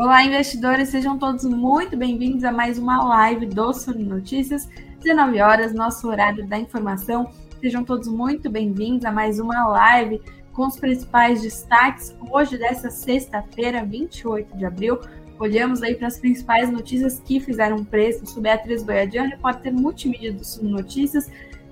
Olá, investidores, sejam todos muito bem-vindos a mais uma live do Sul Notícias, 19 horas, nosso horário da informação. Sejam todos muito bem-vindos a mais uma live com os principais destaques hoje dessa sexta-feira, 28 de abril. Olhamos aí para as principais notícias que fizeram preço. Sou Beatriz Boiadian, repórter multimídia do Sul Notícias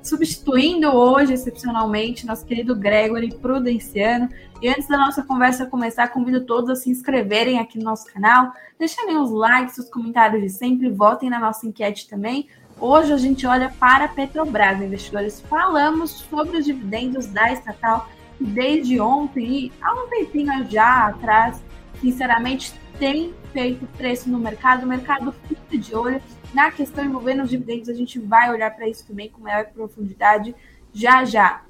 substituindo hoje, excepcionalmente, nosso querido Gregory Prudenciano. E antes da nossa conversa começar, convido todos a se inscreverem aqui no nosso canal, deixarem os likes, os comentários de sempre, votem na nossa enquete também. Hoje a gente olha para a Petrobras, investidores. Falamos sobre os dividendos da estatal desde ontem e há um tempinho já atrás, sinceramente, tem feito preço no mercado, o mercado fica de olho na questão envolvendo os dividendos, a gente vai olhar para isso também com maior profundidade já já.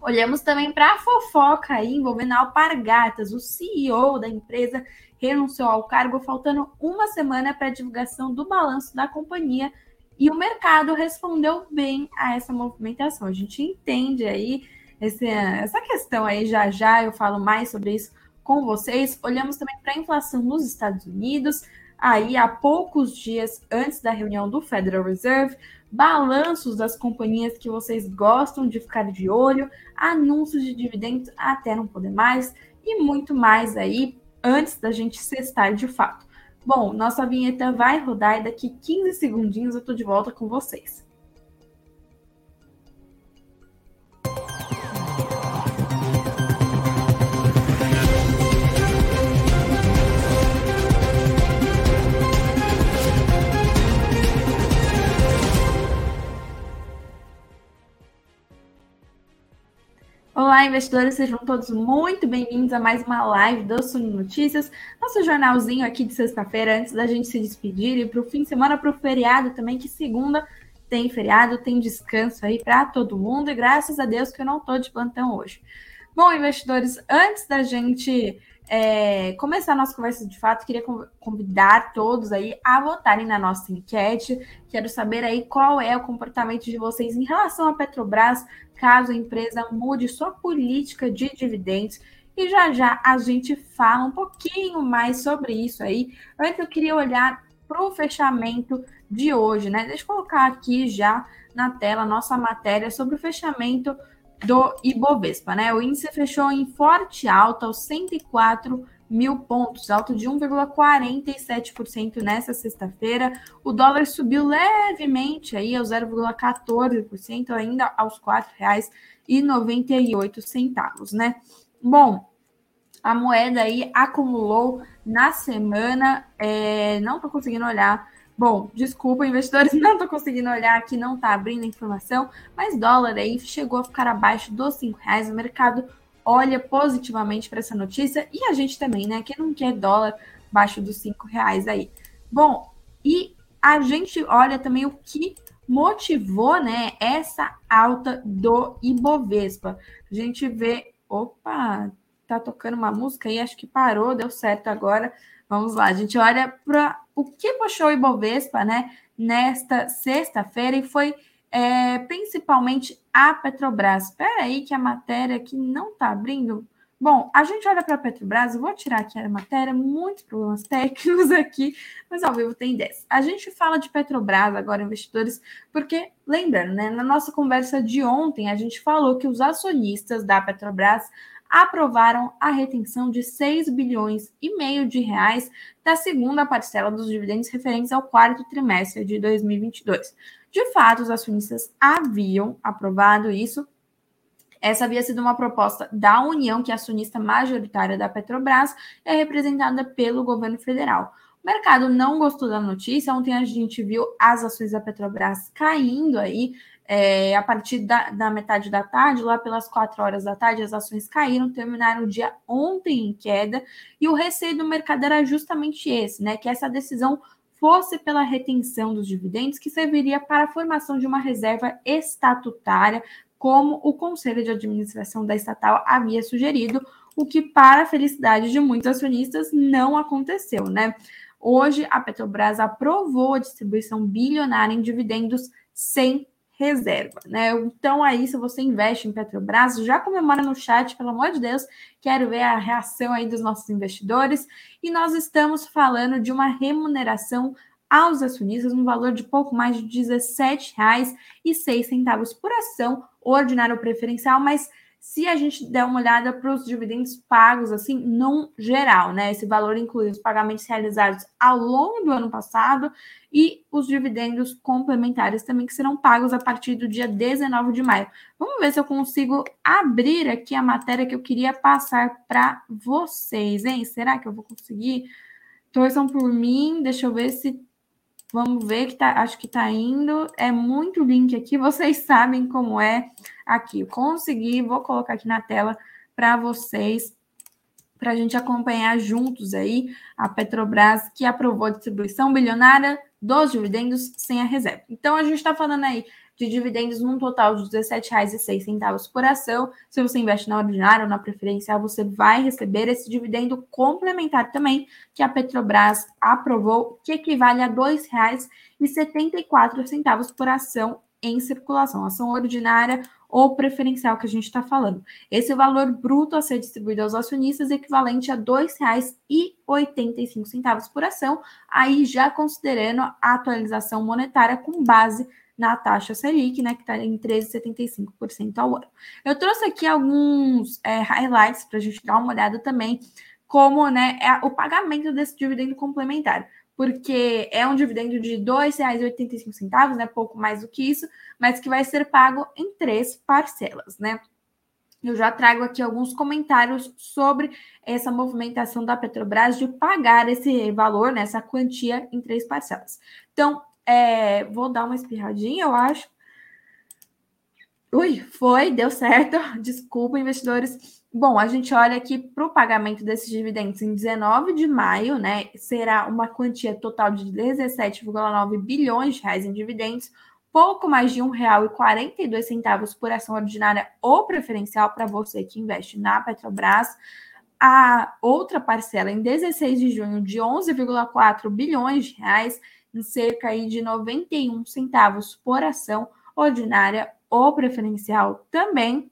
Olhamos também para a fofoca aí envolvendo a Alpargatas. O CEO da empresa renunciou ao cargo faltando uma semana para a divulgação do balanço da companhia e o mercado respondeu bem a essa movimentação. A gente entende aí esse, essa questão aí já já, eu falo mais sobre isso com vocês. Olhamos também para a inflação nos Estados Unidos, aí há poucos dias antes da reunião do Federal Reserve, balanços das companhias que vocês gostam de ficar de olho, anúncios de dividendos até não poder mais e muito mais aí antes da gente cestar de fato. Bom, nossa vinheta vai rodar e daqui 15 segundinhos eu tô de volta com vocês. Olá, investidores, sejam todos muito bem-vindos a mais uma live do Suno Notícias, nosso jornalzinho aqui de sexta-feira, antes da gente se despedir e para o fim de semana, para o feriado também, que segunda tem feriado, tem descanso aí para todo mundo, e graças a Deus que eu não estou de plantão hoje. Bom, investidores, antes da gente é, começar a nossa conversa de fato, queria convidar todos aí a votarem na nossa enquete. Quero saber aí qual é o comportamento de vocês em relação à Petrobras, caso a empresa mude sua política de dividendos. E já já a gente fala um pouquinho mais sobre isso aí. Antes eu queria olhar para o fechamento de hoje, né? Deixa eu colocar aqui já na tela nossa matéria sobre o fechamento do Ibovespa, né? O índice fechou em forte alta aos 104 mil pontos, alta de 1,47% nessa sexta-feira. O dólar subiu levemente aí aos 0,14%, ainda aos R$ 4,98, né? Bom, a moeda aí acumulou na semana, é, não estou conseguindo olhar Bom, desculpa, investidores, não estou conseguindo olhar aqui, não está abrindo a informação, mas dólar aí chegou a ficar abaixo dos cinco reais. O mercado olha positivamente para essa notícia e a gente também, né? Quem não quer dólar abaixo dos cinco reais aí. Bom, e a gente olha também o que motivou, né, essa alta do Ibovespa. A gente vê, opa, tá tocando uma música aí, acho que parou, deu certo agora. Vamos lá, a gente olha para o que puxou o Ibovespa, né, nesta sexta-feira e foi é, principalmente a Petrobras. Espera aí que a matéria aqui não está abrindo. Bom, a gente olha para a Petrobras, vou tirar aqui a matéria, muitos problemas técnicos aqui, mas ao vivo tem 10. A gente fala de Petrobras agora, investidores, porque, lembrando, né, na nossa conversa de ontem, a gente falou que os acionistas da Petrobras aprovaram a retenção de 6 bilhões e meio de reais da segunda parcela dos dividendos referentes ao quarto trimestre de 2022. De fato, os acionistas haviam aprovado isso. Essa havia sido uma proposta da União, que é acionista majoritária da Petrobras, é representada pelo governo federal. O mercado não gostou da notícia. Ontem a gente viu as ações da Petrobras caindo aí é, a partir da, da, metade da tarde, lá pelas quatro horas da tarde, as ações caíram, terminaram o dia ontem em queda, e o receio do mercado era justamente esse, né? Que essa decisão fosse pela retenção dos dividendos, que serviria para a formação de uma reserva estatutária, como o Conselho de Administração da estatal havia sugerido, o que, para a felicidade de muitos acionistas, não aconteceu, né? Hoje, a Petrobras aprovou a distribuição bilionária em dividendos sem reserva, né? Então aí, se você investe em Petrobras, já comemora no chat, pelo amor de Deus, quero ver a reação aí dos nossos investidores. E nós estamos falando de uma remuneração aos acionistas no valor de pouco mais de R$ 17,06 por ação, ordinário preferencial, mas se a gente der uma olhada para os dividendos pagos, assim, no geral, né? Esse valor inclui os pagamentos realizados ao longo do ano passado e os dividendos complementares também, que serão pagos a partir do dia 19 de maio. Vamos ver se eu consigo abrir aqui a matéria que eu queria passar para vocês, hein? Será que eu vou conseguir? Torçam por mim, deixa eu ver se Vamos ver que tá, acho que tá indo. É muito link aqui, vocês sabem como é aqui. Consegui, vou colocar aqui na tela para vocês, para a gente acompanhar juntos aí a Petrobras que aprovou a distribuição bilionária dos dividendos sem a reserva. Então a gente está falando aí de dividendos num total de R$ 17,06 por ação. Se você investe na ordinária ou na preferencial, você vai receber esse dividendo complementar também, que a Petrobras aprovou, que equivale a R$ 2,74 por ação em circulação, ação ordinária ou preferencial que a gente está falando. Esse valor bruto a ser distribuído aos acionistas é equivalente a R$ 2,85 por ação, aí já considerando a atualização monetária com base na taxa Selic, né, que está em 13,75% ao ano. Eu trouxe aqui alguns é, highlights para a gente dar uma olhada também, como né, é o pagamento desse dividendo complementar, porque é um dividendo de R$ 2,85, né, pouco mais do que isso, mas que vai ser pago em três parcelas, né? Eu já trago aqui alguns comentários sobre essa movimentação da Petrobras de pagar esse valor, né, essa quantia em três parcelas. Então, é, vou dar uma espirradinha, eu acho. Ui, foi, deu certo. Desculpa, investidores. Bom, a gente olha aqui para o pagamento desses dividendos em 19 de maio, né? Será uma quantia total de 17,9 bilhões de reais em dividendos, pouco mais de R$ 1,42 por ação ordinária ou preferencial para você que investe na Petrobras. A outra parcela em 16 de junho de 11,4 bilhões de reais em cerca aí de 91 centavos por ação ordinária ou preferencial também.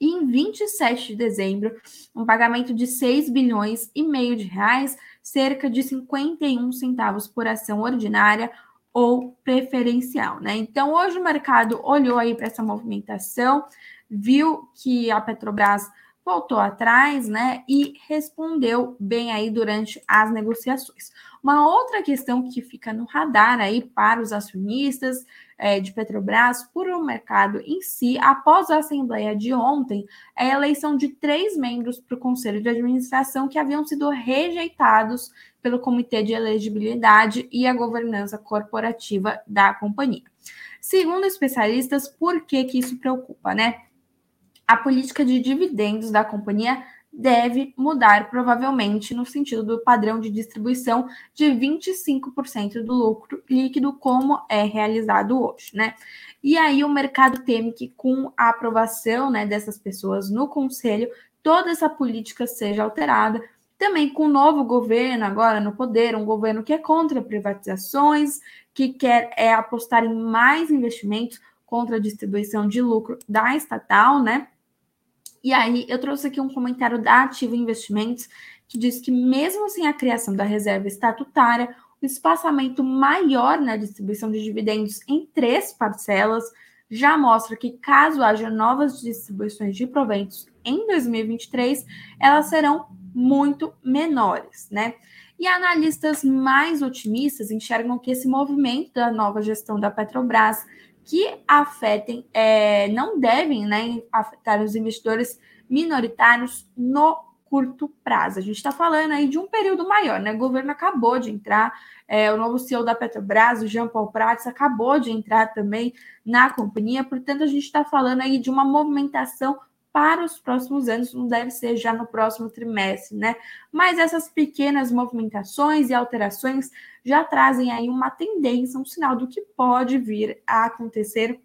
E em 27 de dezembro, um pagamento de 6 bilhões e meio de reais, cerca de 51 centavos por ação ordinária ou preferencial, né? Então, hoje o mercado olhou aí para essa movimentação, viu que a Petrobras voltou atrás, né, e respondeu bem aí durante as negociações. Uma outra questão que fica no radar aí para os acionistas é, de Petrobras, por o mercado em si, após a Assembleia de ontem, é a eleição de três membros para o Conselho de Administração que haviam sido rejeitados pelo Comitê de Elegibilidade e a Governança Corporativa da companhia. Segundo especialistas, por que, que isso preocupa, né? A política de dividendos da companhia deve mudar, provavelmente, no sentido do padrão de distribuição de 25% do lucro líquido, como é realizado hoje, né? E aí o mercado teme que, com a aprovação né, dessas pessoas no conselho, toda essa política seja alterada. Também com o novo governo agora no poder, um governo que é contra privatizações, que quer é, apostar em mais investimentos contra a distribuição de lucro da estatal, né? E aí, eu trouxe aqui um comentário da Ativo Investimentos, que diz que, mesmo sem a criação da reserva estatutária, o espaçamento maior na distribuição de dividendos em três parcelas já mostra que, caso haja novas distribuições de proventos em 2023, elas serão muito menores, né? E analistas mais otimistas enxergam que esse movimento da nova gestão da Petrobras que afetem, é, não devem né, afetar os investidores minoritários no curto prazo. A gente está falando aí de um período maior, né? O governo acabou de entrar, é, o novo CEO da Petrobras, o Jean Paul Prats, acabou de entrar também na companhia, portanto, a gente está falando aí de uma movimentação para os próximos anos, não deve ser já no próximo trimestre, né? Mas essas pequenas movimentações e alterações já trazem aí uma tendência, um sinal do que pode vir a acontecer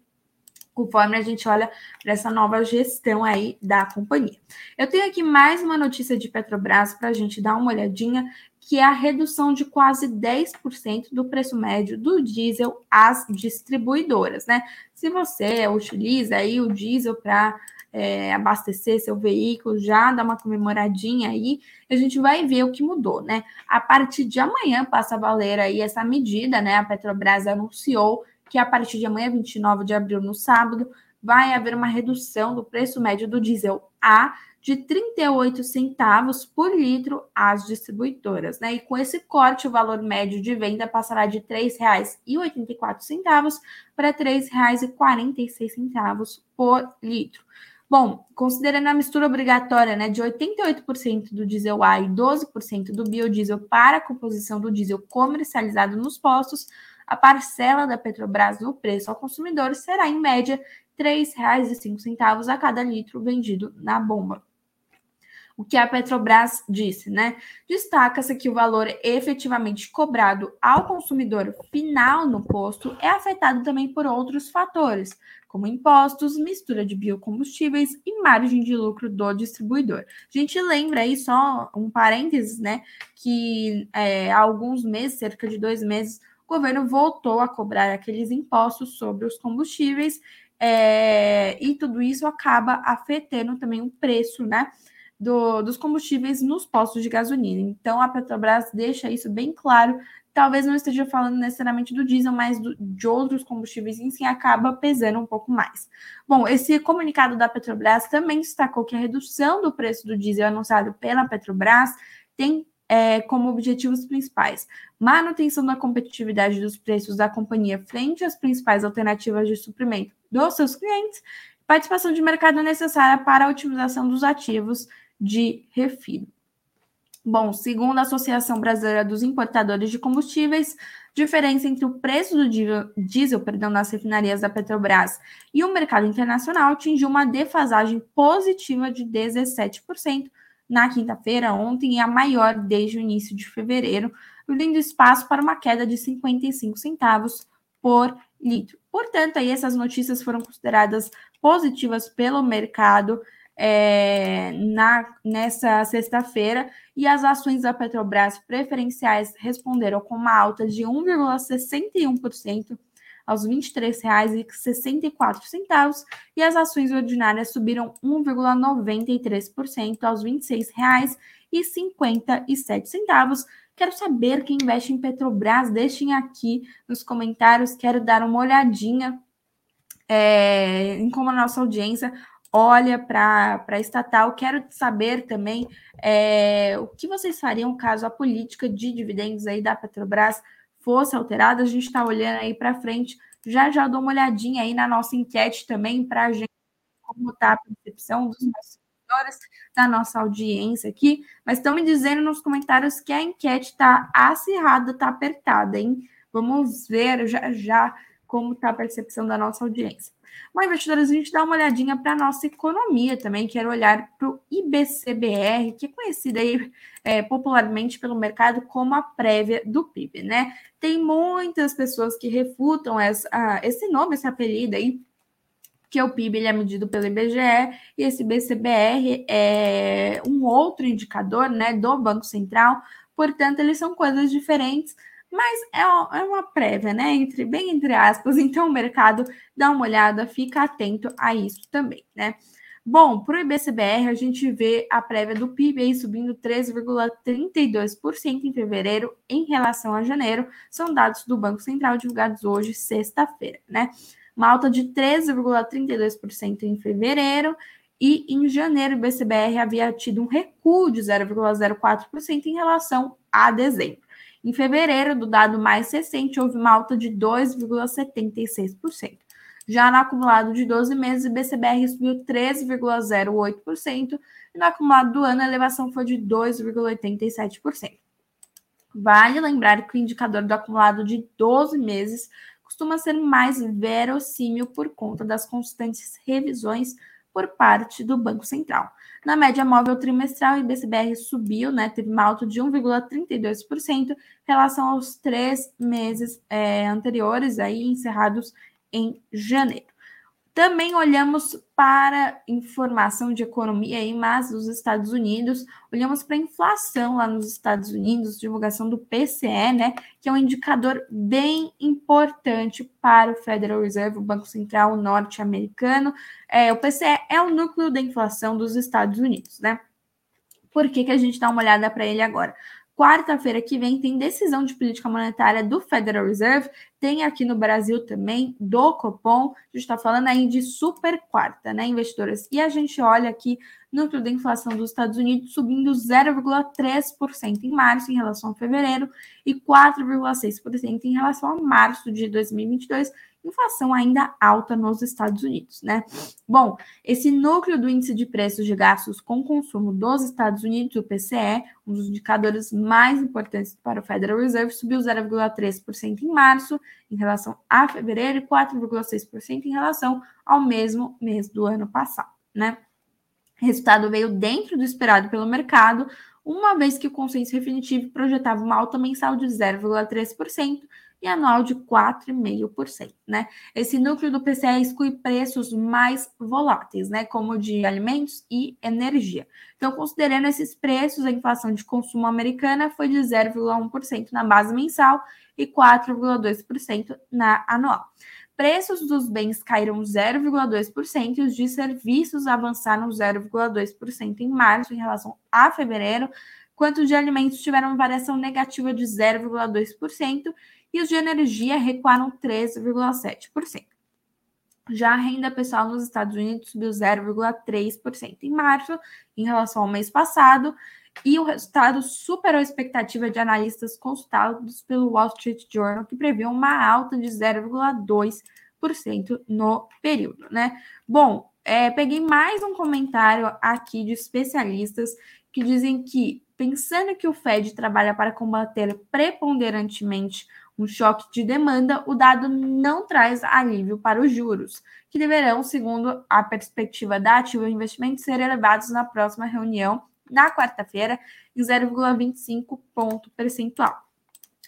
conforme a gente olha para essa nova gestão aí da companhia. Eu tenho aqui mais uma notícia de Petrobras para a gente dar uma olhadinha, que é a redução de quase 10% do preço médio do diesel às distribuidoras, né? Se você utiliza aí o diesel para é, abastecer seu veículo, já dá uma comemoradinha aí, a gente vai ver o que mudou, né? A partir de amanhã passa a valer aí essa medida, né? A Petrobras anunciou que a partir de amanhã, 29 de abril, no sábado, vai haver uma redução do preço médio do diesel A de 38 centavos por litro às distribuidoras, né? E com esse corte, o valor médio de venda passará de R$ 3,84 para R$ 3,46 por litro. Bom, considerando a mistura obrigatória né, de 88% do diesel A e 12% do biodiesel para a composição do diesel comercializado nos postos, a parcela da Petrobras no preço ao consumidor será, em média, R$ 3,05 a cada litro vendido na bomba. O que a Petrobras disse, né? Destaca-se que o valor efetivamente cobrado ao consumidor final no posto é afetado também por outros fatores, como impostos, mistura de biocombustíveis e margem de lucro do distribuidor. A gente lembra aí só um parênteses, né? Que é, há alguns meses, cerca de dois meses, o governo voltou a cobrar aqueles impostos sobre os combustíveis é, e tudo isso acaba afetando também o preço, né? Do, dos combustíveis nos postos de gasolina. Então, a Petrobras deixa isso bem claro. Talvez não esteja falando necessariamente do diesel, mas do, de outros combustíveis em si acaba pesando um pouco mais. Bom, esse comunicado da Petrobras também destacou que a redução do preço do diesel anunciado pela Petrobras tem é, como objetivos principais manutenção da competitividade dos preços da companhia frente às principais alternativas de suprimento dos seus clientes, participação de mercado necessária para a otimização dos ativos de refino. Bom, segundo a Associação Brasileira dos Importadores de Combustíveis, diferença entre o preço do diesel, perdão, nas refinarias da Petrobras e o mercado internacional atingiu uma defasagem positiva de 17%, na quinta-feira, ontem, e a maior desde o início de fevereiro, abrindo espaço para uma queda de 55 centavos por litro. Portanto, aí essas notícias foram consideradas positivas pelo mercado é, na, nessa sexta-feira e as ações da Petrobras preferenciais responderam com uma alta de 1,61% aos R$ 23,64 e as ações ordinárias subiram 1,93% aos R$ 26,57. Quero saber quem investe em Petrobras, deixem aqui nos comentários, quero dar uma olhadinha é, em como a nossa audiência olha para a estatal. Quero saber também é, o que vocês fariam caso a política de dividendos aí da Petrobras fosse alterada, a gente está olhando aí para frente. Já já dou uma olhadinha aí na nossa enquete também para a gente como está a percepção dos nossos seguidores, da nossa audiência aqui. Mas estão me dizendo nos comentários que a enquete está acirrada, está apertada, hein? Vamos ver já já como está a percepção da nossa audiência. Bom, investidores, a gente dá uma olhadinha para a nossa economia também. Quero olhar para o IBCBR, que é conhecido aí é, popularmente pelo mercado como a prévia do PIB, né? Tem muitas pessoas que refutam essa, esse nome, esse apelido aí, que o PIB ele é medido pelo IBGE e esse BCBR é um outro indicador, né, do Banco Central. Portanto, eles são coisas diferentes mas é, é uma prévia, né? Entre, bem entre aspas, então o mercado dá uma olhada, fica atento a isso também, né? Bom, para o IBCBR, a gente vê a prévia do PIB aí subindo 13,32% em fevereiro em relação a janeiro. São dados do Banco Central divulgados hoje, sexta-feira, né? Uma alta de 13,32% em fevereiro e em janeiro o IBCBR havia tido um recuo de 0,04% em relação a dezembro. Em fevereiro, do dado mais recente, houve uma alta de 2,76%. Já no acumulado de 12 meses, o BCBR subiu 13,08% e no acumulado do ano a elevação foi de 2,87%. Vale lembrar que o indicador do acumulado de 12 meses costuma ser mais verossímil por conta das constantes revisões por parte do Banco Central. Na média móvel trimestral, o IBCBR subiu, né, teve uma alta de 1,32% em relação aos três meses é, anteriores, aí encerrados em janeiro. Também olhamos para informação de economia aí, mas dos Estados Unidos, olhamos para a inflação lá nos Estados Unidos, divulgação do PCE, né, que é um indicador bem importante para o Federal Reserve, o Banco Central norte-americano. É, o PCE é o núcleo da inflação dos Estados Unidos, né? Por que, que a gente dá uma olhada para ele agora? Quarta-feira que vem tem decisão de política monetária do Federal Reserve, tem aqui no Brasil também do Copom. A gente está falando aí de super quarta, né, investidoras? E a gente olha aqui núcleo da inflação dos Estados Unidos subindo 0,3% em março em relação a fevereiro e 4,6% em relação a março de 2022 inflação ainda alta nos Estados Unidos, né? Bom, esse núcleo do índice de preços de gastos com consumo dos Estados Unidos, o PCE, um dos indicadores mais importantes para o Federal Reserve, subiu 0,3% em março em relação a fevereiro e 4,6% em relação ao mesmo mês do ano passado, né? O resultado veio dentro do esperado pelo mercado, uma vez que o consenso definitivo projetava uma alta mensal de 0,3% e anual de 4,5%, né? Esse núcleo do PCE exclui preços mais voláteis, né, como de alimentos e energia. Então, considerando esses preços, a inflação de consumo americana foi de 0,1% na base mensal e 4,2% na anual. Preços dos bens caíram 0,2% e os de serviços avançaram 0,2% em março em relação a fevereiro, quanto os de alimentos tiveram variação negativa de 0,2% e os de energia recuaram 13,7%. Já a renda pessoal nos Estados Unidos subiu 0,3% em março, em relação ao mês passado, e o resultado superou a expectativa de analistas consultados pelo Wall Street Journal, que previu uma alta de 0,2% no período, né? Bom, é, peguei mais um comentário aqui de especialistas que dizem que, pensando que o Fed trabalha para combater preponderantemente um choque de demanda, o dado não traz alívio para os juros, que deverão, segundo a perspectiva da Ativa Investimentos, ser elevados na próxima reunião, na quarta-feira, em 0,25 ponto percentual.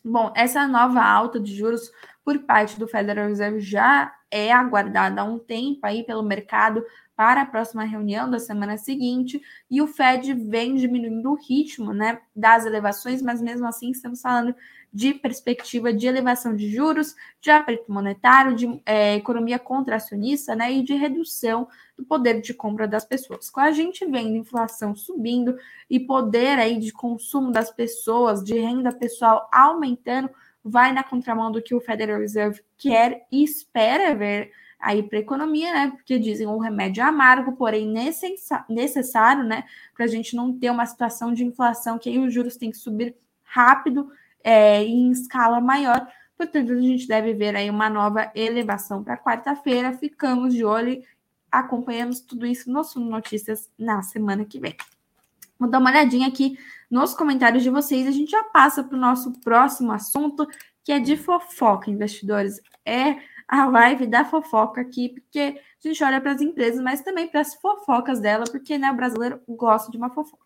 Bom, essa nova alta de juros por parte do Federal Reserve já é aguardada há um tempo aí pelo mercado para a próxima reunião da semana seguinte, e o Fed vem diminuindo o ritmo né, das elevações, mas mesmo assim estamos falando de perspectiva de elevação de juros, de aperto monetário, de é, economia contracionista né, e de redução do poder de compra das pessoas. Com a gente vendo inflação subindo e poder aí de consumo das pessoas, de renda pessoal aumentando, vai na contramão do que o Federal Reserve quer e espera ver aí para a economia, né? Porque dizem o remédio amargo, porém necessário, né? Para a gente não ter uma situação de inflação que aí os juros têm que subir rápido é, em escala maior. Portanto, a gente deve ver aí uma nova elevação para quarta-feira. Ficamos de olho, acompanhamos tudo isso no Suno Notícias na semana que vem. Vou dar uma olhadinha aqui nos comentários de vocês. A gente já passa para o nosso próximo assunto, que é de fofoca, investidores. É a live da fofoca aqui, porque a gente olha para as empresas, mas também para as fofocas dela, porque né, o brasileiro gosta de uma fofoca.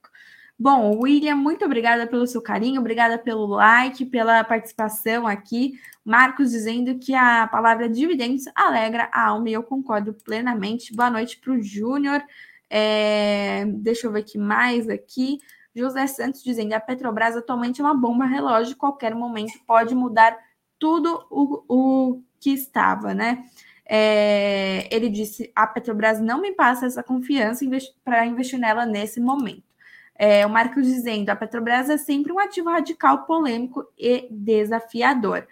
Bom, William, muito obrigada pelo seu carinho, obrigada pelo like, pela participação aqui. Marcos dizendo que a palavra dividendos alegra a alma e eu concordo plenamente. Boa noite para o Júnior. É, deixa eu ver aqui mais aqui. José Santos dizendo a Petrobras atualmente é uma bomba relógio, qualquer momento pode mudar tudo o, o que estava, né? É, ele disse: a Petrobras não me passa essa confiança para investir nela nesse momento. É, o Marcos dizendo: a Petrobras é sempre um ativo radical, polêmico e desafiador.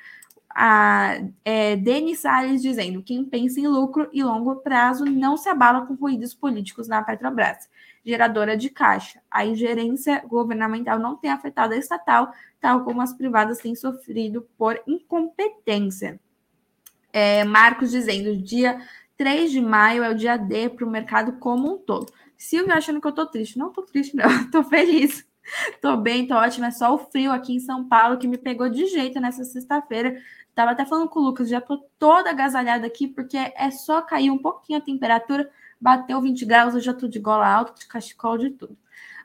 A é, Denis Salles dizendo: quem pensa em lucro e longo prazo não se abala com ruídos políticos na Petrobras, geradora de caixa. A ingerência governamental não tem afetado a estatal, tal como as privadas têm sofrido por incompetência. É, Marcos dizendo: dia 3 de maio é o dia D para o mercado como um todo. Silvia achando que eu tô triste. Não tô triste, não. tô feliz. Tô bem, tô ótima. É só o frio aqui em São Paulo que me pegou de jeito nessa sexta-feira. Tava até falando com o Lucas, já tô toda agasalhada aqui, porque é só cair um pouquinho a temperatura, bateu 20 graus, eu já tô de gola alta, de cachecol, de tudo.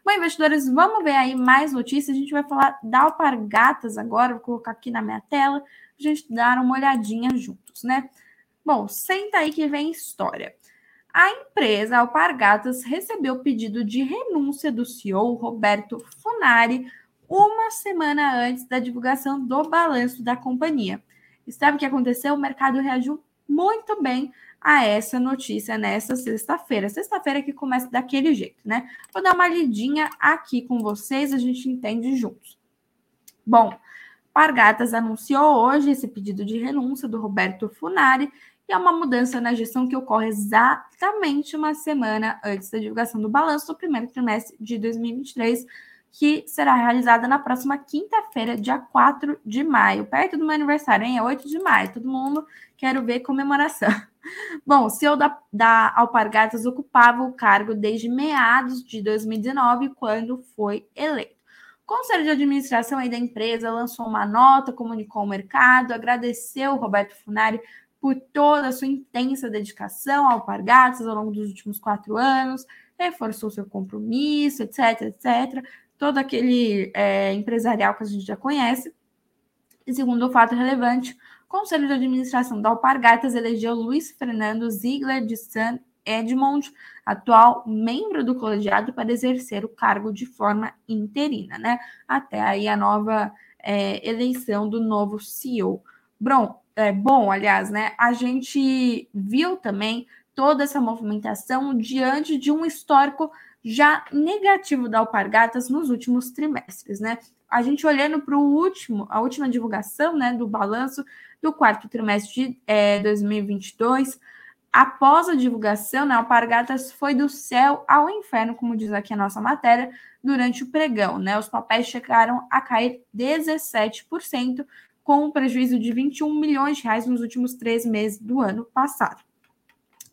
Bom, investidores, vamos ver aí mais notícias. A gente vai falar da Alpargatas agora, vou colocar aqui na minha tela, a gente dar uma olhadinha juntos, né? Bom, senta aí que vem história. A empresa Alpargatas recebeu pedido de renúncia do CEO Roberto Funari uma semana antes da divulgação do balanço da companhia. E sabe o que aconteceu? O mercado reagiu muito bem a essa notícia nessa sexta-feira. Sexta-feira que começa daquele jeito, né? Vou dar uma lidinha aqui com vocês, a gente entende juntos. Bom, Pargatas anunciou hoje esse pedido de renúncia do Roberto Funari e é uma mudança na gestão que ocorre exatamente uma semana antes da divulgação do balanço do primeiro trimestre de 2023, que será realizada na próxima quinta-feira, dia 4 de maio, perto do meu aniversário, hein? É 8 de maio, todo mundo quero ver comemoração. Bom, o CEO da, da Alpargatas ocupava o cargo desde meados de 2019, quando foi eleito. O Conselho de Administração aí da empresa lançou uma nota, comunicou ao mercado, agradeceu o Roberto Funari por toda a sua intensa dedicação ao Alpargatas ao longo dos últimos quatro anos, reforçou seu compromisso, etc, etc. Todo aquele é, empresarial que a gente já conhece. E segundo o fato relevante, o Conselho de Administração da Alpargatas elegeu Luiz Fernando Ziegler de San Edmond, atual membro do colegiado, para exercer o cargo de forma interina, né? Até aí a nova é, eleição do novo CEO. Bom, é, bom, aliás, né? A gente viu também toda essa movimentação diante de um histórico já negativo da Alpargatas nos últimos trimestres, né? A gente olhando para o último, a última divulgação, né, do balanço do quarto trimestre de é, 2022, após a divulgação, né, Alpargatas foi do céu ao inferno, como diz aqui a nossa matéria, durante o pregão, né? Os papéis chegaram a cair 17%, com um prejuízo de 21 milhões de reais nos últimos três meses do ano passado.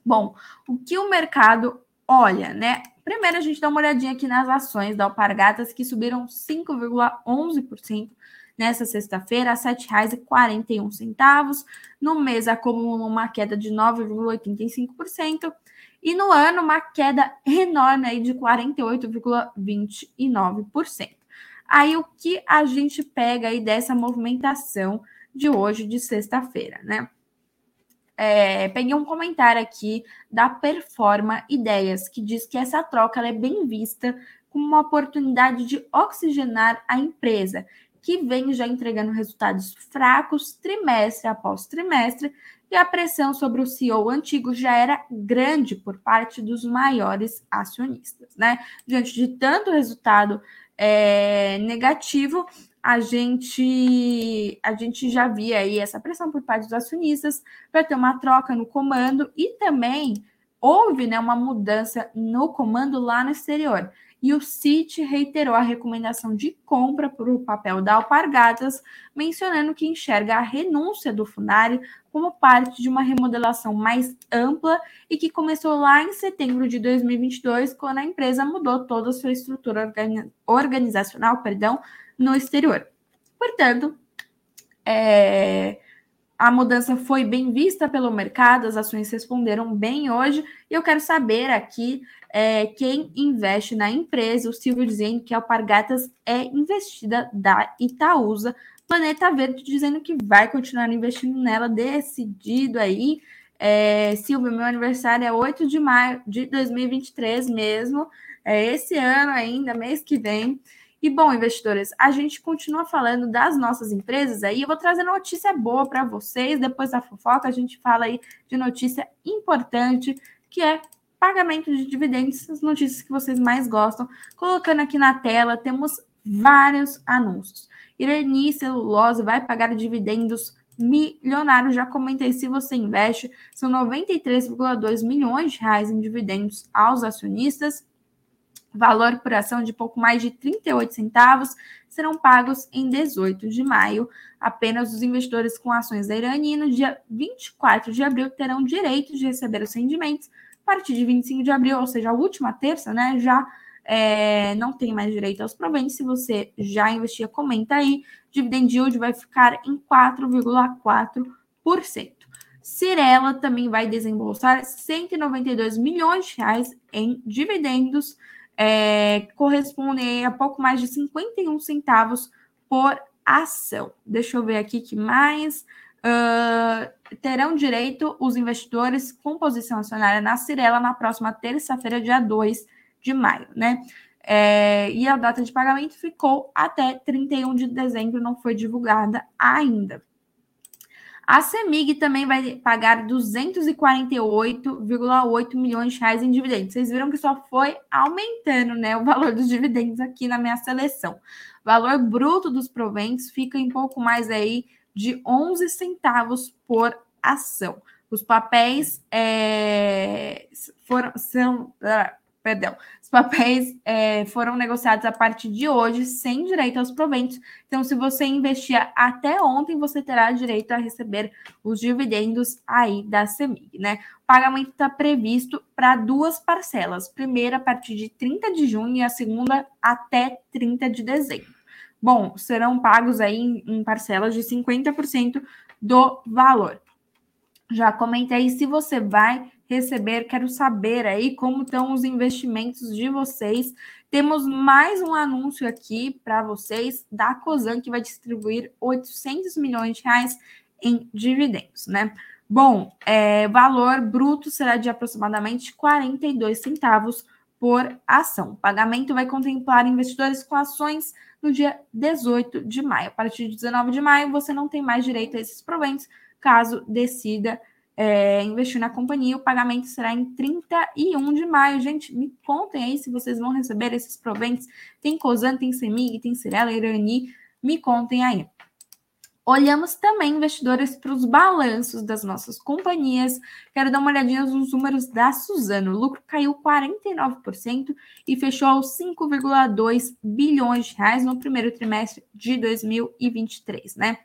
Bom, o que o mercado olha, né? Primeiro a gente dá uma olhadinha aqui nas ações da Alpargatas, que subiram 5,11% nessa sexta-feira a R$ 7,41. No mês acumula uma queda de 9,85% e no ano uma queda enorme aí de 48,29%. Aí o que a gente pega aí dessa movimentação de hoje, de sexta-feira, né? É, peguei um comentário aqui da Performa Ideias, que diz que essa troca é bem vista como uma oportunidade de oxigenar a empresa, que vem já entregando resultados fracos trimestre após trimestre, e a pressão sobre o CEO antigo já era grande por parte dos maiores acionistas, né? Diante de tanto resultado é, negativo, a gente a gente já via aí essa pressão por parte dos acionistas para ter uma troca no comando e também houve né, uma mudança no comando lá no exterior e o CIT reiterou a recomendação de compra para o papel da Alpargatas, mencionando que enxerga a renúncia do Funari como parte de uma remodelação mais ampla e que começou lá em setembro de 2022, quando a empresa mudou toda a sua estrutura organizacional perdão, no exterior. Portanto, é, a mudança foi bem vista pelo mercado, as ações responderam bem hoje, e eu quero saber aqui é, quem investe na empresa, o Silvio dizendo que a Alpargatas é investida da Itaúsa, Planeta Verde dizendo que vai continuar investindo nela, decidido aí. É, Silvio, meu aniversário é 8 de maio de 2023 mesmo, é esse ano ainda, mês que vem. E bom, investidores, a gente continua falando das nossas empresas aí. Eu vou trazer notícia boa para vocês. Depois da fofoca, a gente fala aí de notícia importante, que é pagamento de dividendos, as notícias que vocês mais gostam. Colocando aqui na tela, temos vários anúncios. Irani Celulose vai pagar dividendos milionários. Já comentei se você investe, são 93,2 milhões de reais em dividendos aos acionistas. Valor por ação de pouco mais de 38 centavos serão pagos em 18 de maio. Apenas os investidores com ações da Irani no dia 24 de abril terão direito de receber os rendimentos a partir de 25 de abril, ou seja, a última terça, né, já é, não tem mais direito aos proventos. Se você já investia, comenta aí. Dividend yield vai ficar em 4,4%. Cirela também vai desembolsar 192 milhões de reais em dividendos, é, correspondem a pouco mais de 51 centavos por ação. Deixa eu ver aqui que mais. uh, terão direito os investidores com posição acionária na Cirela na próxima terça-feira, dia 2 de maio, né? É, e a data de pagamento ficou até 31 de dezembro, não foi divulgada ainda. A CEMIG também vai pagar 248,8 milhões de reais em dividendos. Vocês viram que só foi aumentando né, o valor dos dividendos aqui na minha seleção. O valor bruto dos proventos fica em pouco mais aí de 11 centavos por ação. Os papéis é, foram, são, ah, perdão, os papéis é, foram negociados a partir de hoje sem direito aos proventos. Então, se você investia até ontem, você terá direito a receber os dividendos aí da CEMIG, né? O pagamento está previsto para duas parcelas. Primeira a partir de 30 de junho e a segunda até 30 de dezembro. Bom, serão pagos aí em, em parcelas de 50% do valor. Já comentei se você vai receber. Quero saber aí como estão os investimentos de vocês. Temos mais um anúncio aqui para vocês da Cosan, que vai distribuir 800 milhões de reais em dividendos, né? Bom, é, valor bruto será de aproximadamente 42 centavos por ação. O pagamento vai contemplar investidores com ações no dia 18 de maio. A partir de 19 de maio, você não tem mais direito a esses proventos, caso decida é, investir na companhia, o pagamento será em 31 de maio. Gente, me contem aí se vocês vão receber esses proventos. Tem Cosan, tem Semig, tem Cirela, Irani. Me contem aí. Olhamos também, investidores, para os balanços das nossas companhias. Quero dar uma olhadinha nos números da Suzano. O lucro caiu 49% e fechou aos 5,2 bilhões de reais no primeiro trimestre de 2023, né?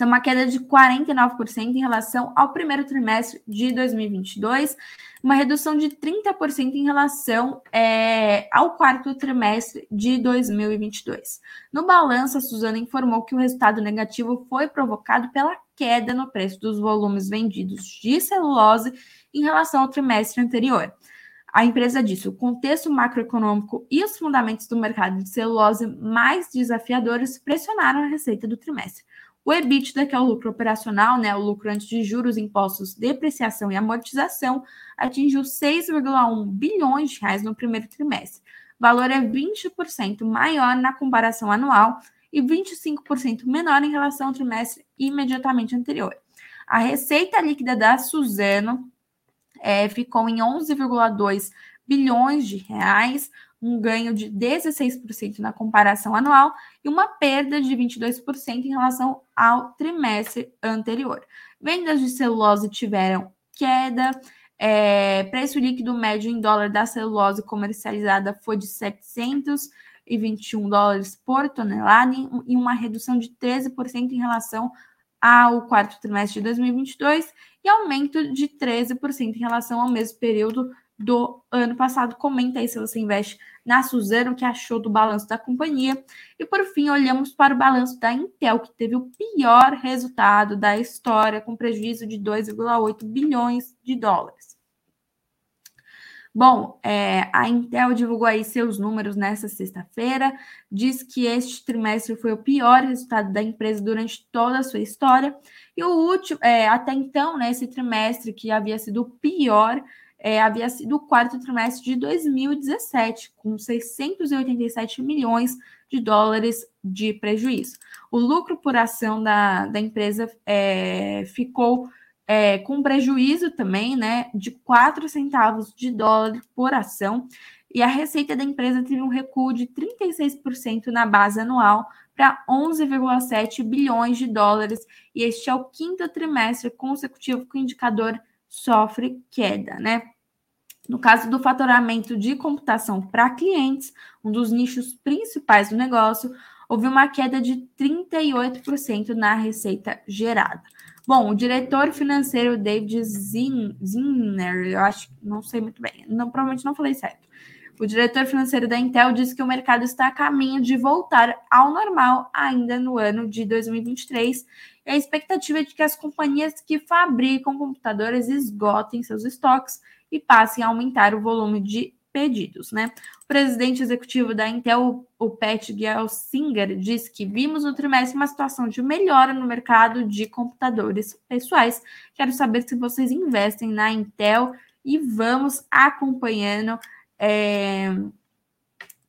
Isso é uma queda de 49% em relação ao primeiro trimestre de 2022, uma redução de 30% em relação é, ao quarto trimestre de 2022. No balanço, a Suzana informou que o resultado negativo foi provocado pela queda no preço dos volumes vendidos de celulose em relação ao trimestre anterior. A empresa disse: o contexto macroeconômico e os fundamentos do mercado de celulose mais desafiadores pressionaram a receita do trimestre. O EBITDA, que é o lucro operacional, né, o lucro antes de juros, impostos, depreciação e amortização, atingiu 6,1 bilhões de reais no primeiro trimestre. O valor é 20% maior na comparação anual e 25% menor em relação ao trimestre imediatamente anterior. A receita líquida da Suzano é, ficou em 11,2 bilhões de reais, um ganho de 16% na comparação anual e uma perda de 22% em relação ao trimestre anterior. Vendas de celulose tiveram queda, é, preço líquido médio em dólar da celulose comercializada foi de 721 dólares por tonelada e uma redução de 13% em relação ao quarto trimestre de 2022 e aumento de 13% em relação ao mesmo período do ano passado. Comenta aí se você investe na Suzano, que achou do balanço da companhia. E por fim, olhamos para o balanço da Intel, que teve o pior resultado da história, com prejuízo de 2,8 bilhões de dólares. Bom, é, a Intel divulgou aí seus números nessa sexta-feira, diz que este trimestre foi o pior resultado da empresa durante toda a sua história, e o último, é, até então, né, esse trimestre que havia sido o pior, é, havia sido o quarto trimestre de 2017, com 687 milhões de dólares de prejuízo. O lucro por ação da, da empresa é, ficou é, com prejuízo também, né, de 4 centavos de dólar por ação, e a receita da empresa teve um recuo de 36% na base anual para 11,7 bilhões de dólares, e este é o quinto trimestre consecutivo que o indicador sofre queda, né? No caso do faturamento de computação para clientes, um dos nichos principais do negócio, houve uma queda de 38% na receita gerada. Bom, o diretor financeiro David Zinner, eu acho, não sei muito bem, não, provavelmente não falei certo. O diretor financeiro da Intel disse que o mercado está a caminho de voltar ao normal ainda no ano de 2023 a expectativa é de que as companhias que fabricam computadores esgotem seus estoques e passem a aumentar o volume de pedidos, né? O presidente executivo da Intel, o Pat Gelsinger, disse que vimos no trimestre uma situação de melhora no mercado de computadores pessoais. Quero saber se vocês investem na Intel e vamos acompanhando é,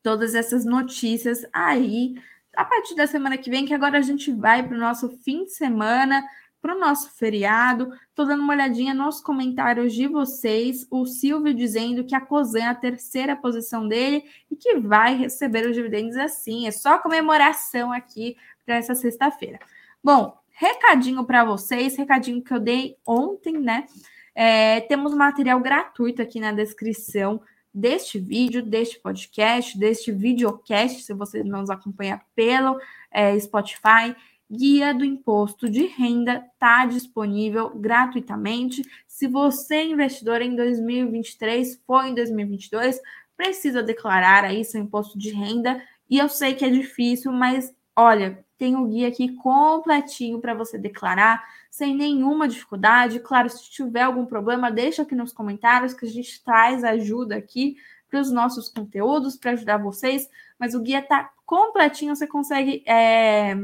todas essas notícias aí a partir da semana que vem, que agora a gente vai para o nosso fim de semana para o nosso feriado. Estou dando uma olhadinha nos comentários de vocês. O Silvio dizendo que a Cosan é a terceira posição dele e que vai receber os dividendos assim. É só comemoração aqui para essa sexta-feira. Bom, recadinho para vocês, recadinho que eu dei ontem, né? É, temos material gratuito aqui na descrição deste vídeo, deste podcast, deste videocast, se você nos acompanha pelo é, Spotify guia do imposto de renda está disponível gratuitamente. Se você é investidor em 2023, foi em 2022, precisa declarar aí seu imposto de renda. E eu sei que é difícil, mas olha, tem o guia aqui completinho para você declarar sem nenhuma dificuldade. Claro, se tiver algum problema, deixa aqui nos comentários que a gente traz ajuda aqui para os nossos conteúdos, para ajudar vocês. Mas o guia está completinho, você consegue é,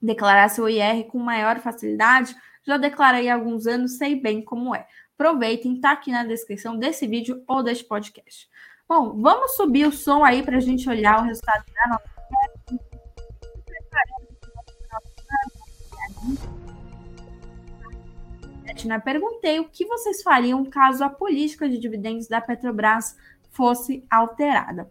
declarar seu IR com maior facilidade. Já declarei há alguns anos, sei bem como é. Aproveitem, tá aqui na descrição desse vídeo ou deste podcast. Bom, vamos subir o som aí para a gente olhar o resultado da nossa né? Perguntei o que vocês fariam caso a política de dividendos da Petrobras fosse alterada.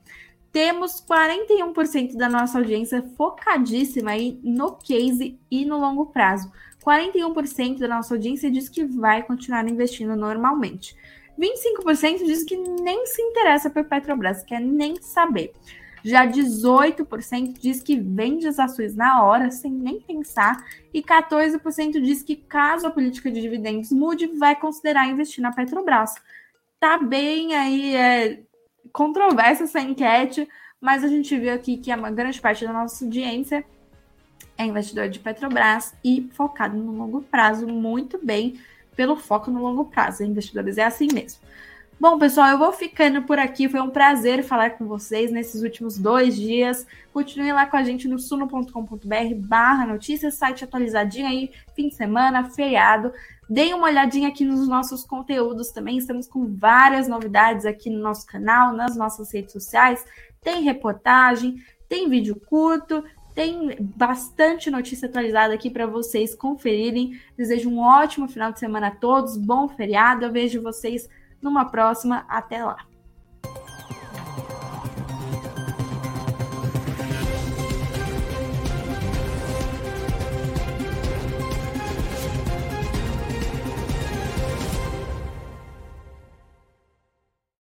Temos 41% da nossa audiência focadíssima aí no case e no longo prazo. 41% da nossa audiência diz que vai continuar investindo normalmente. 25% diz que nem se interessa por Petrobras, quer nem saber. Já 18% diz que vende as ações na hora, sem nem pensar, e 14% diz que caso a política de dividendos mude, vai considerar investir na Petrobras. Tá bem aí é, controversa essa enquete, mas a gente viu aqui que uma grande parte da nossa audiência é investidor de Petrobras e focado no longo prazo, muito bem pelo foco no longo prazo. Investidores é assim mesmo. Bom, pessoal, eu vou ficando por aqui. Foi um prazer falar com vocês nesses últimos dois dias. Continue lá com a gente no suno.com.br barra notícias, site atualizadinho aí, fim de semana, feriado. Deem uma olhadinha aqui nos nossos conteúdos também. Estamos com várias novidades aqui no nosso canal, nas nossas redes sociais. Tem reportagem, tem vídeo curto, tem bastante notícia atualizada aqui para vocês conferirem. Desejo um ótimo final de semana a todos, bom feriado. Eu vejo vocês numa próxima. Até lá!